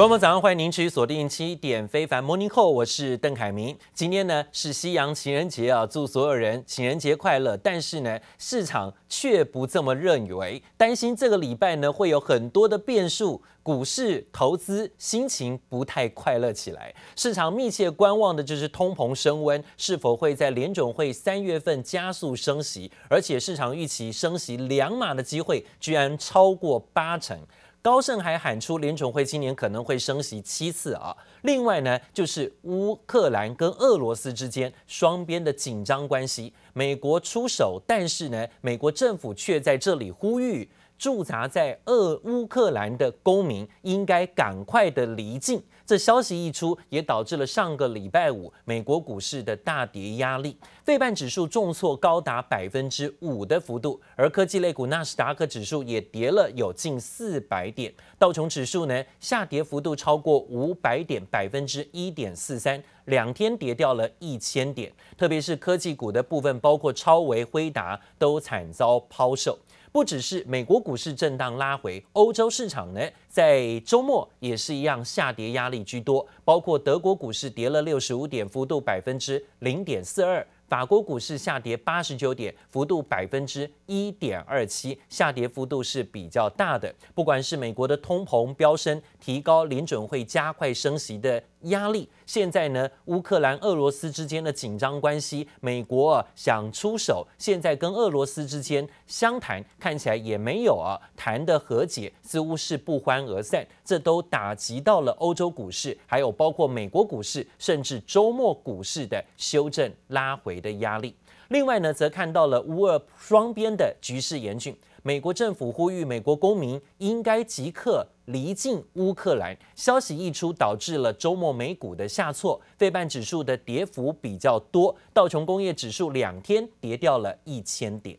观众朋友早上欢迎您持续锁定七点非凡 Morning Call，我是邓凯明。今天呢是西洋情人节啊，祝所有人情人节快乐。但是呢，市场却不这么认为，担心这个礼拜呢会有很多的变数，股市投资心情不太快乐起来。市场密切观望的就是通膨升温是否会在联准会三月份加速升息，而且市场预期升息两码的机会居然超过八成。高盛还喊出联储会今年可能会升息七次啊！另外呢，就是乌克兰跟俄罗斯之间双边的紧张关系，美国出手，但是呢，美国政府却在这里呼吁驻扎在俄乌克兰的公民应该赶快的离境。这消息一出，也导致了上个礼拜五美国股市的大跌压力，费半指数重挫高达百分之五的幅度，而科技类股纳斯达克指数也跌了有近四百点，道琼指数呢下跌幅度超过五百点，百分之一点四三，两天跌掉了一千点，特别是科技股的部分，包括超微、辉达都惨遭抛售。不只是美国股市震荡拉回，欧洲市场呢，在周末也是一样下跌压力居多，包括德国股市跌了六十五点，幅度百分之零点四二。法国股市下跌八十九点，幅度百分之一点二七，下跌幅度是比较大的。不管是美国的通膨飙升，提高联准会加快升息的压力，现在呢，乌克兰、俄罗斯之间的紧张关系，美国啊想出手，现在跟俄罗斯之间相谈，看起来也没有啊谈的和解，似乎是不欢而散。这都打击到了欧洲股市，还有包括美国股市，甚至周末股市的修正拉回的压力。另外呢，则看到了乌俄双边的局势严峻，美国政府呼吁美国公民应该即刻离境乌克兰。消息一出，导致了周末美股的下挫，费半指数的跌幅比较多，道琼工业指数两天跌掉了一千点。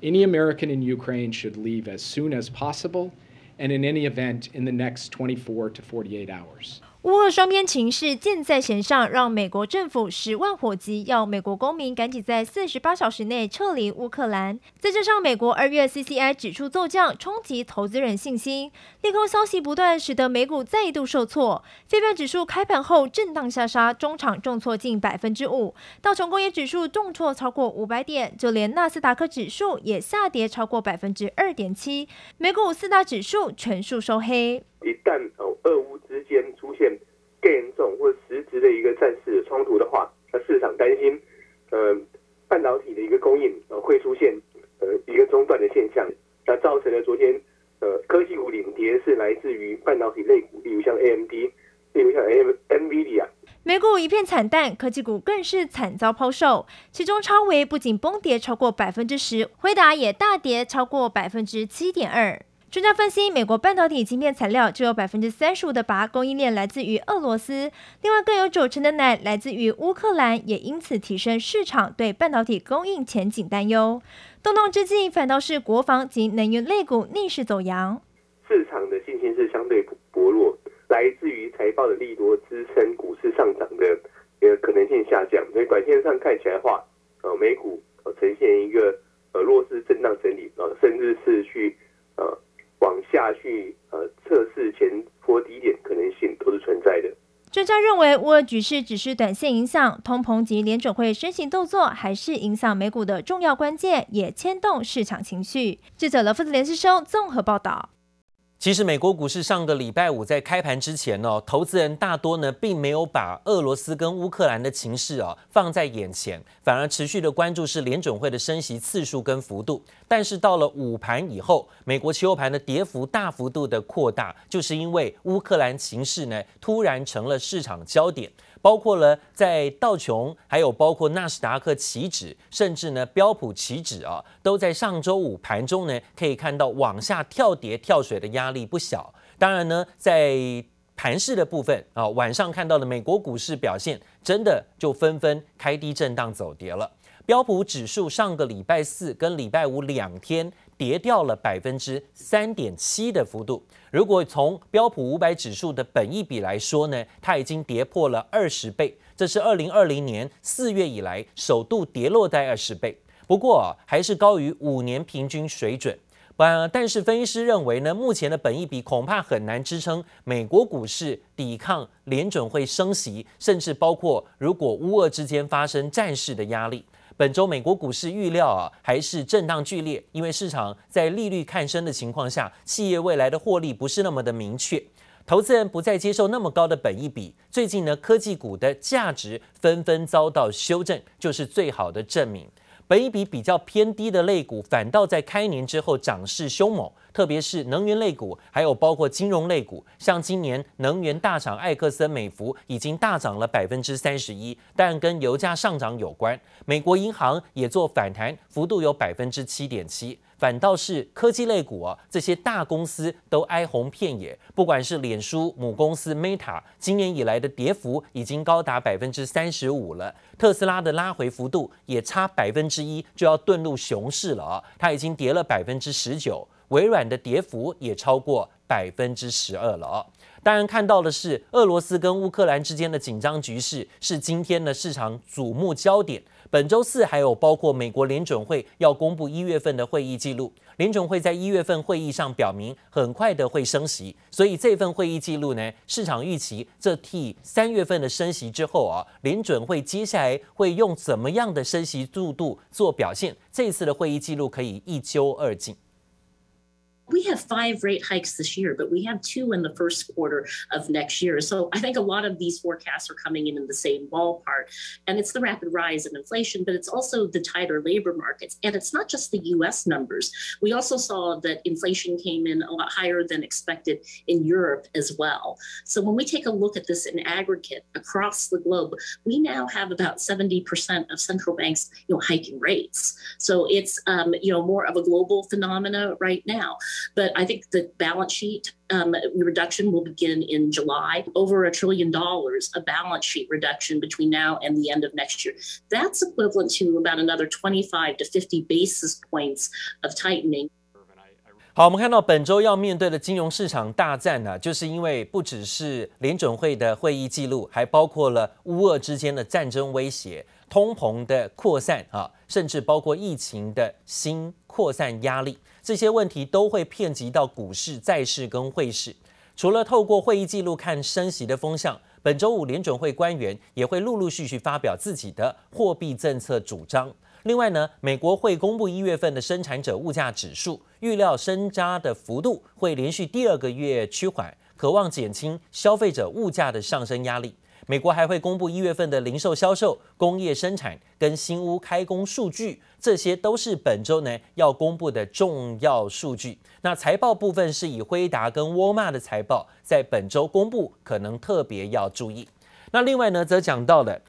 Any American in Ukraine should leave as soon as possible, and in any event, in the next 24 to 48 hours. 乌俄双边情势箭在弦上，让美国政府十万火急，要美国公民赶紧在四十八小时内撤离乌克兰。再加上美国二月 CCI 指数骤降，冲击投资人信心，利空消息不断，使得美股再度受挫。非半指数开盘后震荡下杀，中场重挫近百分之五。道琼工业指数重挫超过五百点，就连纳斯达克指数也下跌超过百分之二点七。美股四大指数全数收黑。一旦哦，俄乌之间出现更严重或实质的一个战事冲突的话，那市场担心，呃，半导体的一个供应呃会出现呃一个中断的现象，那造成了昨天呃科技股领跌是来自于半导体类股，例如像 AMD，例如像 NVIDIA。美股一片惨淡，科技股更是惨遭抛售，其中超微不仅崩跌超过百分之十，辉达也大跌超过百分之七点二。专家分析，美国半导体晶片材料只有百分之三十五的鈀供应链来自于俄罗斯，另外更有九成的奶来自于乌克兰，也因此提升市场对半导体供应前景担忧。动荡之际，反倒是国防及能源类股逆势走扬。市场的信心是相对薄弱，来自于财报的利多支撑股市上涨的一个可能性下降，所以短线上看起来的话，呃，美股呈现一个呃弱势震荡整理，呃，甚至是去。往下去，呃，测试前波低点可能性都是存在的。专家认为，乌俄局势只是短线影响，通膨及联准会升息动作还是影响美股的重要关键，也牵动市场情绪。记者罗夫子连师兄综合报道。其实，美国股市上个礼拜五在开盘之前呢，投资人大多呢并没有把俄罗斯跟乌克兰的情势啊放在眼前，反而持续的关注是联准会的升息次数跟幅度。但是到了午盘以后，美国期货盘的跌幅大幅度的扩大，就是因为乌克兰情势呢突然成了市场焦点。包括了在道琼，还有包括纳斯达克期指，甚至呢标普期指啊，都在上周五盘中呢可以看到往下跳跌跳水的压力不小。当然呢，在盘势的部分啊，晚上看到的美国股市表现，真的就纷纷开低震荡走跌了。标普指数上个礼拜四跟礼拜五两天跌掉了百分之三点七的幅度。如果从标普五百指数的本益比来说呢，它已经跌破了二十倍，这是二零二零年四月以来首度跌落在二十倍。不过还是高于五年平均水准。呃，但是分析师认为呢，目前的本益比恐怕很难支撑美国股市抵抗联准会升息，甚至包括如果乌俄之间发生战事的压力。本周美国股市预料啊，还是震荡剧烈，因为市场在利率看升的情况下，企业未来的获利不是那么的明确，投资人不再接受那么高的本益比。最近呢，科技股的价值纷纷遭到修正，就是最好的证明。本已比比较偏低的类股，反倒在开年之后涨势凶猛，特别是能源类股，还有包括金融类股，像今年能源大厂埃克森美孚已经大涨了百分之三十一，但跟油价上涨有关。美国银行也做反弹，幅度有百分之七点七。反倒是科技类股啊，这些大公司都哀鸿遍野。不管是脸书母公司 Meta，今年以来的跌幅已经高达百分之三十五了。特斯拉的拉回幅度也差百分之一就要遁入熊市了啊，它已经跌了百分之十九。微软的跌幅也超过百分之十二了啊。当然看到的是俄罗斯跟乌克兰之间的紧张局势，是今天的市场瞩目焦点。本周四还有包括美国联准会要公布一月份的会议记录，联准会在一月份会议上表明很快的会升息，所以这份会议记录呢，市场预期这替三月份的升息之后啊，联准会接下来会用怎么样的升息速度做表现？这次的会议记录可以一揪二竟。We have five rate hikes this year, but we have two in the first quarter of next year. So I think a lot of these forecasts are coming in in the same ballpark. And it's the rapid rise in inflation, but it's also the tighter labor markets. And it's not just the US numbers. We also saw that inflation came in a lot higher than expected in Europe as well. So when we take a look at this in aggregate across the globe, we now have about 70% of central banks, you know, hiking rates. So it's, um, you know, more of a global phenomena right now. But I think the balance sheet um, reduction will begin in July, over a trillion dollars, a balance sheet reduction between now and the end of next year. That's equivalent to about another 25 to 50 basis points of tightening. 好，我们看到本周要面对的金融市场大战呢、啊，就是因为不只是联准会的会议记录，还包括了乌俄之间的战争威胁、通膨的扩散啊，甚至包括疫情的新扩散压力。 这些问题都会遍及到股市、债市跟汇市。除了透过会议记录看升息的风向，本周五联准会官员也会陆陆续续发表自己的货币政策主张。另外呢，美国会公布一月份的生产者物价指数，预料升温的幅度会连续第二个月趋缓，渴望减轻消费者物价的上升压力。美国还会公布一月份的零售销售、工业生产跟新屋开工数据，这些都是本周呢要公布的重要数据。那财报部分是以辉达跟沃尔玛的财报在本周公布，可能特别要注意。那另外呢，则讲到了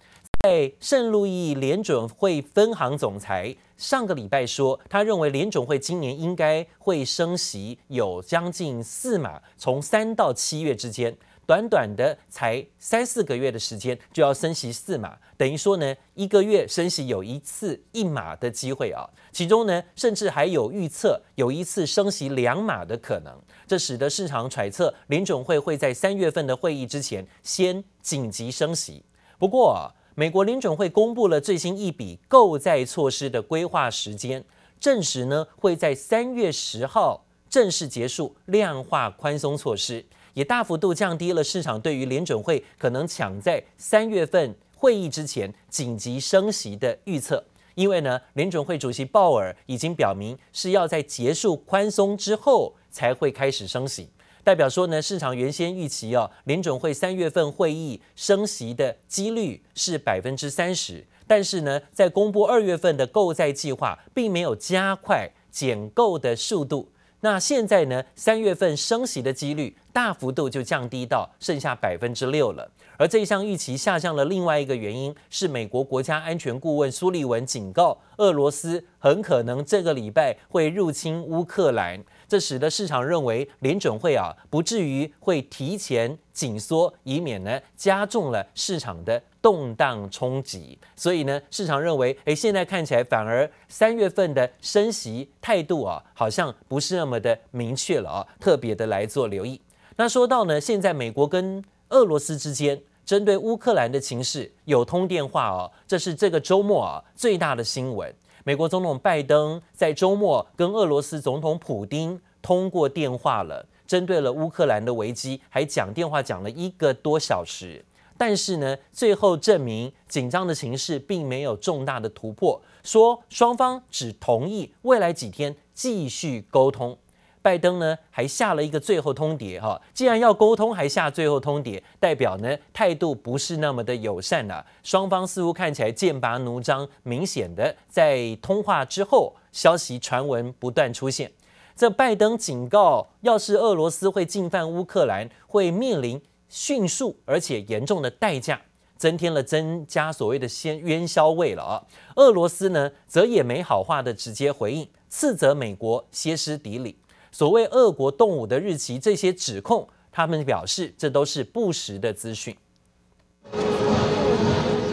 在圣路易联准会分行总裁上个礼拜说，他认为联准会今年应该会升息有将近四码，从三到七月之间。短短的才三四个月的时间就要升息四码，等于说呢，一个月升息有一次一码的机会啊。其中呢，甚至还有预测有一次升息两码的可能。这使得市场揣测联准会会在三月份的会议之前先紧急升息。不过啊，美国联准会公布了最新一笔购债措施的规划时间，证实呢会在三月十号正式结束量化宽松措施。也大幅度降低了市场对于联准会可能抢在三月份会议之前紧急升息的预测，因为呢，联准会主席鲍尔已经表明是要在结束宽松之后才会开始升息，代表说呢，市场原先预期哦，联准会三月份会议升息的几率是百分之三十，但是呢，在公布二月份的购债计划，并没有加快减购的速度。那现在呢，三月份升息的几率大幅度就降低到剩下百分之六了。而这一项预期下降的另外一个原因是，美国国家安全顾问苏利文警告，俄罗斯很可能这个礼拜会入侵乌克兰。这使得市场认为联准会啊不至于会提前紧缩，以免呢加重了市场的动荡冲击。所以呢，市场认为，诶，现在看起来反而三月份的升息态度啊，好像不是那么的明确了啊，特别的来做留意。那说到呢，现在美国跟俄罗斯之间针对乌克兰的情势有通电话哦，这是这个周末啊最大的新闻。美国总统拜登在周末跟俄罗斯总统普京通过电话了，针对了乌克兰的危机，还讲电话讲了一个多小时。但是呢，最后证明紧张的形势并没有重大的突破，说双方只同意未来几天继续沟通。拜登呢还下了一个最后通牒，哈，既然要沟通，还下最后通牒，代表呢态度不是那么的友善了。双方似乎看起来剑拔弩张，明显的在通话之后，消息传闻不断出现。这拜登警告，要是俄罗斯会进犯乌克兰，会面临迅速而且严重的代价，增添了增加所谓的先冤硝味了啊。俄罗斯呢则也没好话的直接回应，斥责美国歇斯底里。所谓俄国动武的日期，这些指控，他们表示这都是不实的资讯。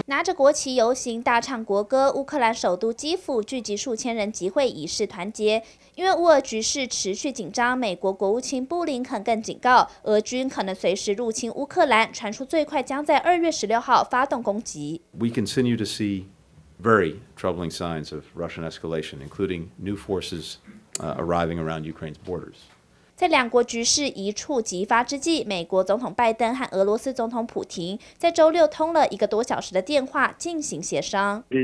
拿着国旗游行，大唱国歌，乌克兰首都基辅聚集数千人集会，以示团结。因为乌俄局势持续紧张，美国国务卿布林肯更警告，俄军可能随时入侵乌克兰，传出最快将在二月十六号发动攻击。We continue to see very troubling signs of Russian escalation, including new forces. Uh, arriving around Ukraine's borders. 在两国局势一触即发之际，美国总统拜登和俄罗斯总统普廷在周六通了一个多小时的电话进行协商。呃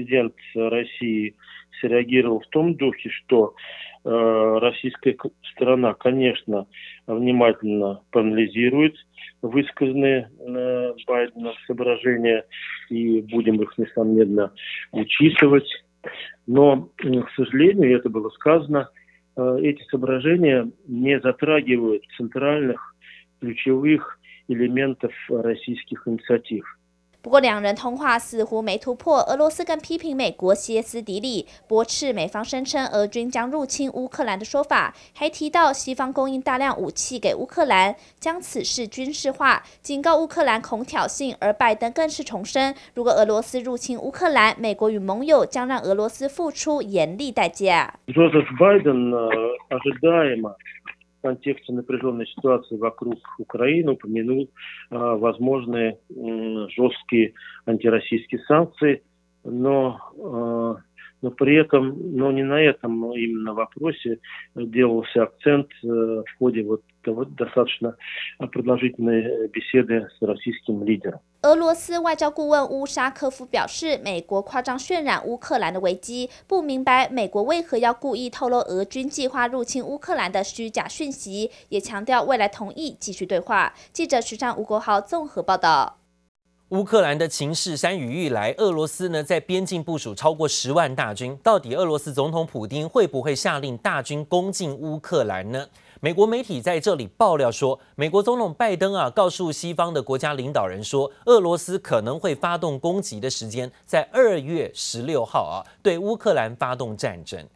，эти соображения не затрагивают центральных ключевых элементов российских инициатив. 不过，两人通话似乎没突破。俄罗斯更批评美国歇斯底里，驳斥美方声称俄军将入侵乌克兰的说法，还提到西方供应大量武器给乌克兰，将此事军事化，警告乌克兰恐挑衅。而拜登更是重申，如果俄罗斯入侵乌克兰，美国与盟友将让俄罗斯付出严厉代价。说的是拜登呢，他是代嘛 контексте напряженной ситуации вокруг Украины упомянул возможные жесткие антироссийские санкции, но но при этом, но не на этом именно вопросе делался акцент в ходе вот достаточно продолжительной беседы с российским лидером. 俄罗斯外交顾问乌沙科夫表示，美国夸张渲染乌克兰的危机，不明白美国为何要故意透露俄军计划入侵乌克兰的虚假讯息，也强调未来同意继续对话。记者徐尚吴国豪综合报道。乌克兰的情势山雨欲来，俄罗斯呢在边境部署超过十万大军，到底俄罗斯总统普丁会不会下令大军攻进乌克兰呢？美国媒体在这里爆料说，美国总统拜登啊，告诉西方的国家领导人说，俄罗斯可能会发动攻击的时间在二月十六号啊，对乌克兰发动战争。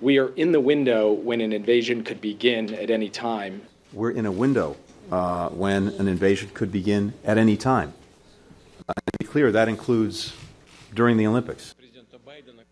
We are in the window when an invasion could begin at any time. We're in a window, uh, when an invasion could begin at any time. Clear, that includes during the Olympics.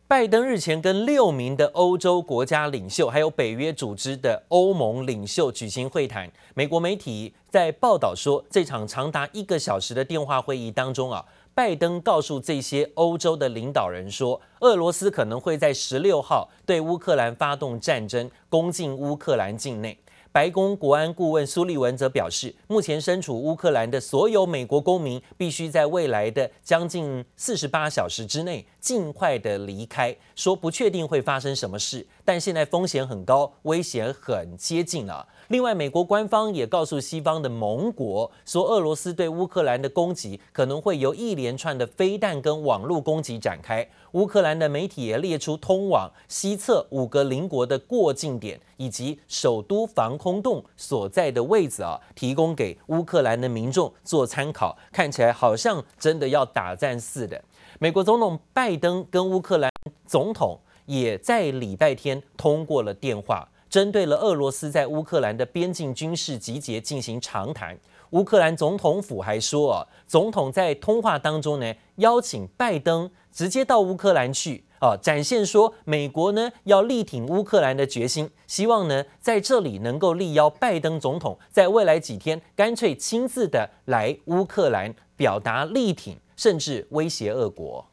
拜登日前跟六名的欧洲国家领袖，还有北约组织的欧盟领袖举行会谈。美国媒体在报道说，这场长达一个小时的电话会议当中啊，拜登告诉这些欧洲的领导人说，俄罗斯可能会在十六号对乌克兰发动战争，攻进乌克兰境内。白宫国安顾问苏利文则表示，目前身处乌克兰的所有美国公民必须在未来的将近四十八小时之内尽快的离开。说不确定会发生什么事，但现在风险很高，危险很接近了。另外，美国官方也告诉西方的盟国，说俄罗斯对乌克兰的攻击可能会由一连串的飞弹跟网络攻击展开。乌克兰的媒体也列出通往西侧五个邻国的过境点，以及首都防空洞所在的位置啊，提供给乌克兰的民众做参考。看起来好像真的要打战似的。美国总统拜登跟乌克兰总统也在礼拜天通过了电话。针对了俄罗斯在乌克兰的边境军事集结进行长谈，乌克兰总统府还说啊，总统在通话当中呢，邀请拜登直接到乌克兰去啊，展现说美国呢要力挺乌克兰的决心，希望呢在这里能够力邀拜登总统在未来几天干脆亲自的来乌克兰表达力挺，甚至威胁俄国。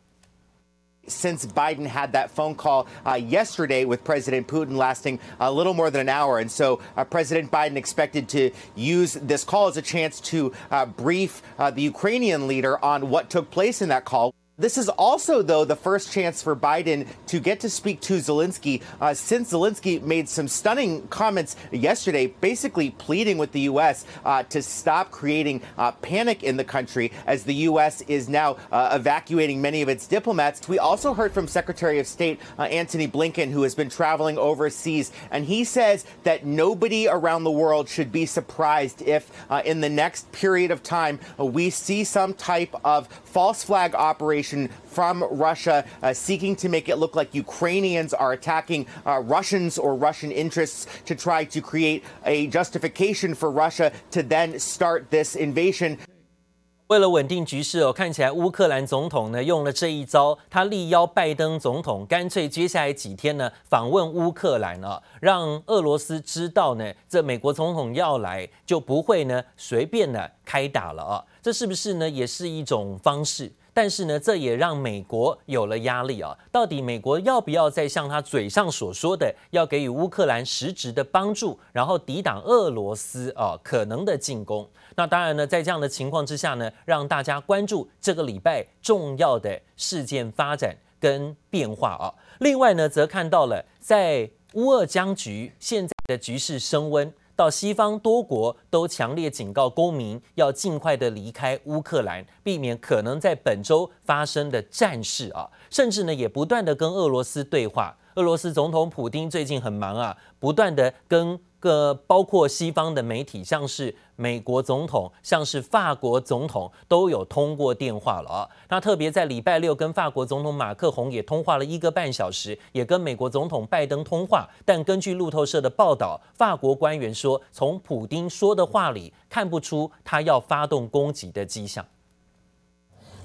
Since Biden had that phone call uh, yesterday with President Putin lasting a little more than an hour. And so uh, President Biden expected to use this call as a chance to uh, brief uh, the Ukrainian leader on what took place in that call. This is also, though, the first chance for Biden to get to speak to Zelensky uh, since Zelensky made some stunning comments yesterday, basically pleading with the U.S. Uh, to stop creating uh, panic in the country as the U.S. is now uh, evacuating many of its diplomats. We also heard from Secretary of State uh, Antony Blinken, who has been traveling overseas, and he says that nobody around the world should be surprised if, uh, in the next period of time, we see some type of false flag operation from Russia, uh, seeking to make it look like Ukrainians are attacking uh, Russians or Russian interests to try to create a justification for Russia to then start this invasion. 为了稳定局势哦，看起来乌克兰总统呢用了这一招，他力邀拜登总统，干脆接下来几天呢访问乌克兰啊，让俄罗斯知道呢，这美国总统要来，就不会呢随便呢开打了啊，这是不是呢也是一种方式？但是呢，这也让美国有了压力啊！到底美国要不要再像他嘴上所说的，要给予乌克兰实质的帮助，然后抵挡俄罗斯啊可能的进攻？那当然呢，在这样的情况之下呢，让大家关注这个礼拜重要的事件发展跟变化啊。另外呢，则看到了在乌俄僵局现在的局势升温。到西方多国都强烈警告公民要尽快的离开乌克兰，避免可能在本周发生的战事啊，甚至呢也不断的跟俄罗斯对话。俄罗斯总统普京最近很忙啊，不断的跟。个包括西方的媒体，像是美国总统，像是法国总统，都有通过电话了啊。那特别在礼拜六跟法国总统马克宏也通话了一个半小时，也跟美国总统拜登通话。但根据路透社的报道，法国官员说，从普丁说的话里看不出他要发动攻击的迹象。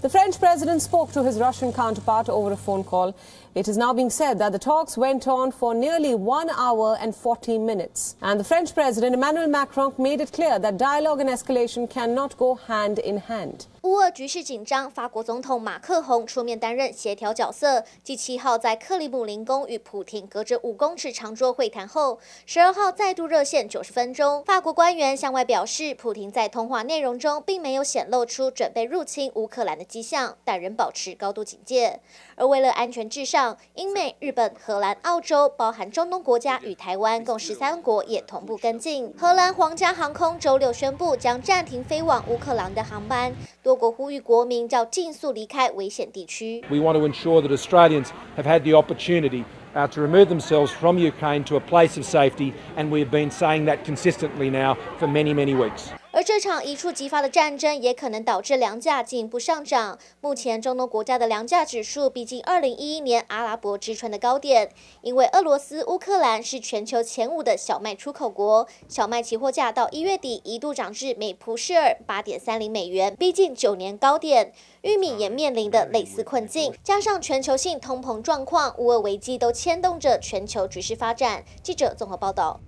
The French president spoke to his Russian counterpart over a phone call. It is now being said that the talks went on for nearly one hour and 40 minutes. And the French president, Emmanuel Macron, made it clear that dialogue and escalation cannot go hand in hand. 乌俄局势紧张，法国总统马克宏出面担任协调角色。继七号在克里姆林宫与普廷隔着五公尺长桌会谈后，十二号再度热线九十分钟。法国官员向外表示，普廷在通话内容中并没有显露出准备入侵乌克兰的迹象，但仍保持高度警戒。而为了安全至上，英美、日本、荷兰、澳洲，包含中东国家与台湾共十三国也同步跟进。荷兰皇家航空周六宣布将暂停飞往乌克兰的航班。多国呼吁国民要尽速离开危险地区。We want to ensure that Australians have had the opportunity to remove themselves from Ukraine to a place of safety, and we have been saying that consistently now for many, many weeks. 而这场一触即发的战争也可能导致粮价进一步上涨。目前中东国家的粮价指数逼近二零一一年阿拉伯之春的高点，因为俄罗斯、乌克兰是全球前五的小麦出口国，小麦期货价到一月底一度涨至每蒲式尔八点三零美元，逼近九年高点。玉米也面临的类似困境，加上全球性通膨状况、乌俄危机都牵动着全球局势发展。记者综合报道。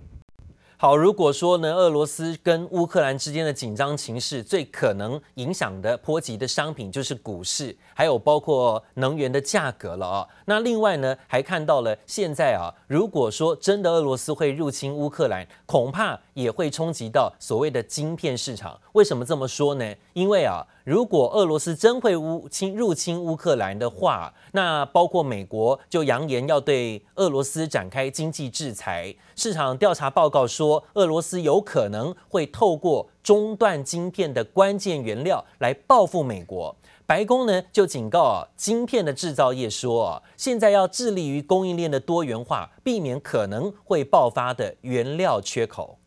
好，如果说呢，俄罗斯跟乌克兰之间的紧张情势，最可能影响的波及的商品就是股市，还有包括能源的价格了啊。那另外呢，还看到了现在啊，如果说真的俄罗斯会入侵乌克兰，恐怕也会冲击到所谓的晶片市场。为什么这么说呢？因为啊。如果俄罗斯真会乌侵入侵乌克兰的话，那包括美国就扬言要对俄罗斯展开经济制裁。市场调查报告说，俄罗斯有可能会透过中断晶片的关键原料来报复美国。白宫呢就警告啊，晶片的制造业说啊，现在要致力于供应链的多元化，避免可能会爆发的原料缺口。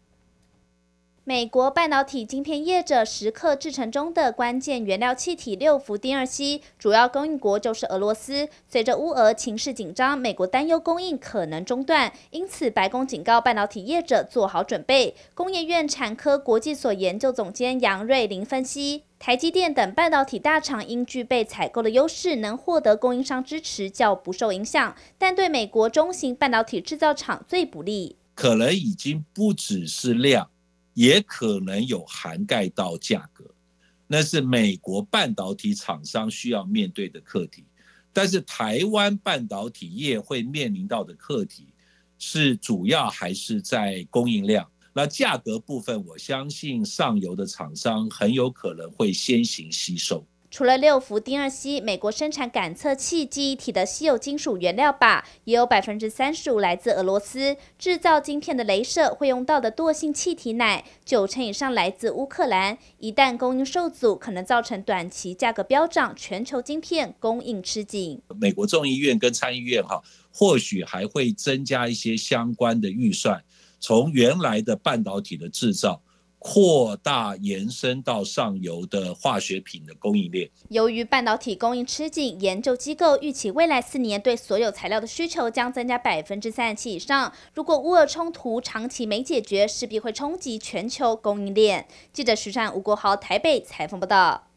美国半导体晶片业者时刻制成中的关键原料气体六氟丁二烯，主要供应国就是俄罗斯。随着乌俄情势紧张，美国担忧供应可能中断，因此白宫警告半导体业者做好准备。工业院产科国际所研究总监杨瑞麟分析，台积电等半导体大厂因具备采购的优势，能获得供应商支持，较不受影响。但对美国中型半导体制造厂最不利，可能已经不只是量。也可能有涵盖到价格，那是美国半导体厂商需要面对的课题。但是台湾半导体业会面临到的课题是主要还是在供应量。那价格部分，我相信上游的厂商很有可能会先行吸收。除了六氟丁二烯，美国生产感测器记忆体的稀有金属原料靶，也有百分之三十五来自俄罗斯。制造晶片的镭射会用到的惰性气体氖，九成以上来自乌克兰。一旦供应受阻，可能造成短期价格飙涨，全球晶片供应吃紧。美国众议院跟参议院哈，或许还会增加一些相关的预算，从原来的半导体的制造。扩大延伸到上游的化学品的供应链。由于半导体供应吃紧，研究机构预期未来四年对所有材料的需求将增加百分之三十七以上。如果乌俄冲突长期没解决，势必会冲击全球供应链。记者徐善吴国豪台北采访报道。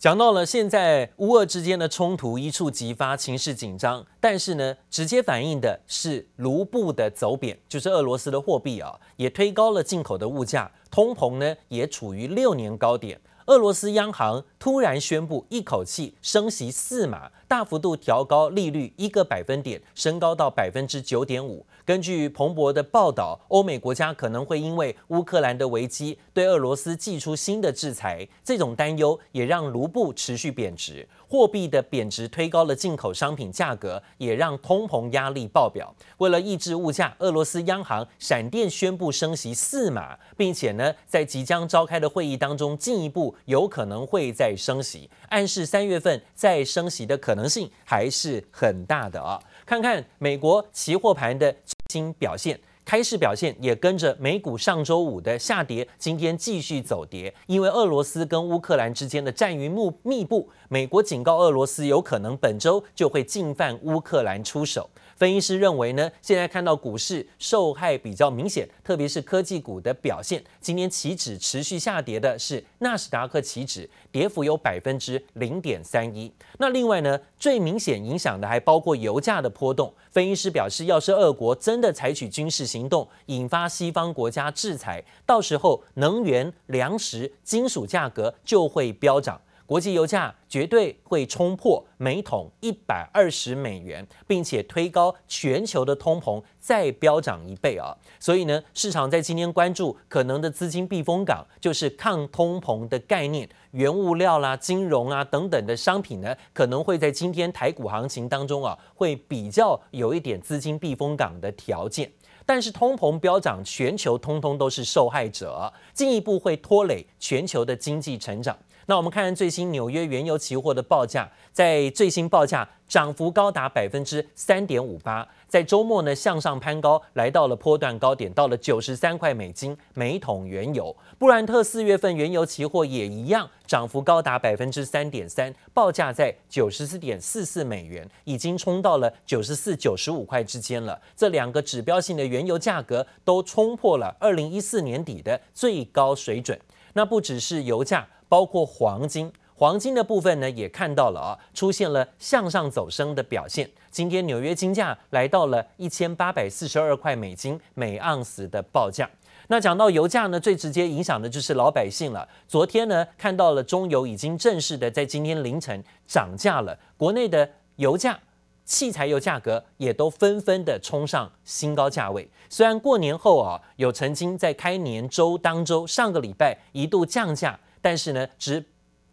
讲到了现在乌俄之间的冲突一触即发，情势紧张。但是呢，直接反映的是卢布的走贬，就是俄罗斯的货币啊，也推高了进口的物价，通膨呢也处于六年高点。俄罗斯央行突然宣布一口气升息四码，大幅度调高利率一个百分点，升高到百分之九点五。根据彭博的报道，欧美国家可能会因为乌克兰的危机对俄罗斯祭出新的制裁，这种担忧也让卢布持续贬值。货币的贬值推高了进口商品价格，也让通膨压力爆表。为了抑制物价，俄罗斯央行闪电宣布升息四码，并且呢，在即将召开的会议当中，进一步有可能会在再升息，暗示三月份再升息的可能性还是很大的啊。看看美国期货盘的最新表现。开市表现也跟着美股上周五的下跌，今天继续走跌，因为俄罗斯跟乌克兰之间的战云幕密布，美国警告俄罗斯有可能本周就会进犯乌克兰出手。分析师认为呢，现在看到股市受害比较明显，特别是科技股的表现。今天期指持续下跌的是纳斯达克期指，跌幅有百分之零点三一。那另外呢，最明显影响的还包括油价的波动。分析师表示，要是俄国真的采取军事行动，引发西方国家制裁，到时候能源、粮食、金属价格就会飙涨。国际油价绝对会冲破每桶一百二十美元，并且推高全球的通膨再飙涨一倍啊！所以呢，市场在今天关注可能的资金避风港，就是抗通膨的概念，原物料啦、金融啊等等的商品呢，可能会在今天台股行情当中啊，会比较有一点资金避风港的条件。但是通膨飙涨，全球通通都是受害者，进一步会拖累全球的经济成长。那我们看看最新纽约原油期货的报价，在最新报价涨幅高达百分之三点五八，在周末呢向上攀高，来到了波段高点，到了九十三块美金每桶原油。布兰特四月份原油期货也一样，涨幅高达百分之三点三，报价在九十四点四四美元，已经冲到了九十四、九十五块之间了。这两个指标性的原油价格都冲破了二零一四年底的最高水准。那不只是油价。包括黄金，黄金的部分呢，也看到了啊，出现了向上走升的表现。今天纽约金价来到了一千八百四十二块美金每盎司的报价。那讲到油价呢，最直接影响的就是老百姓了。昨天呢，看到了中油已经正式的在今天凌晨涨价了，国内的油价、汽柴油价格也都纷纷的冲上新高价位。虽然过年后啊，有曾经在开年周当周上个礼拜一度降价。但是呢，只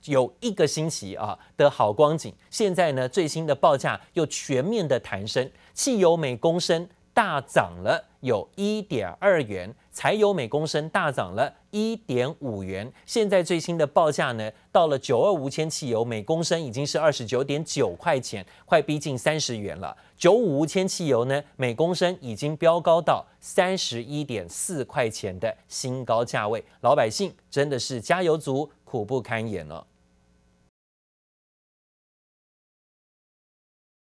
有一个星期啊的好光景，现在呢，最新的报价又全面的弹升，汽油每公升大涨了有一点二元，柴油每公升大涨了一点五元。现在最新的报价呢，到了九二无铅汽油每公升已经是二十九点九块钱，快逼近三十元了。九五无铅汽油呢，每公升已经飙高到三十一点四块钱的新高价位，老百姓真的是加油族苦不堪言了。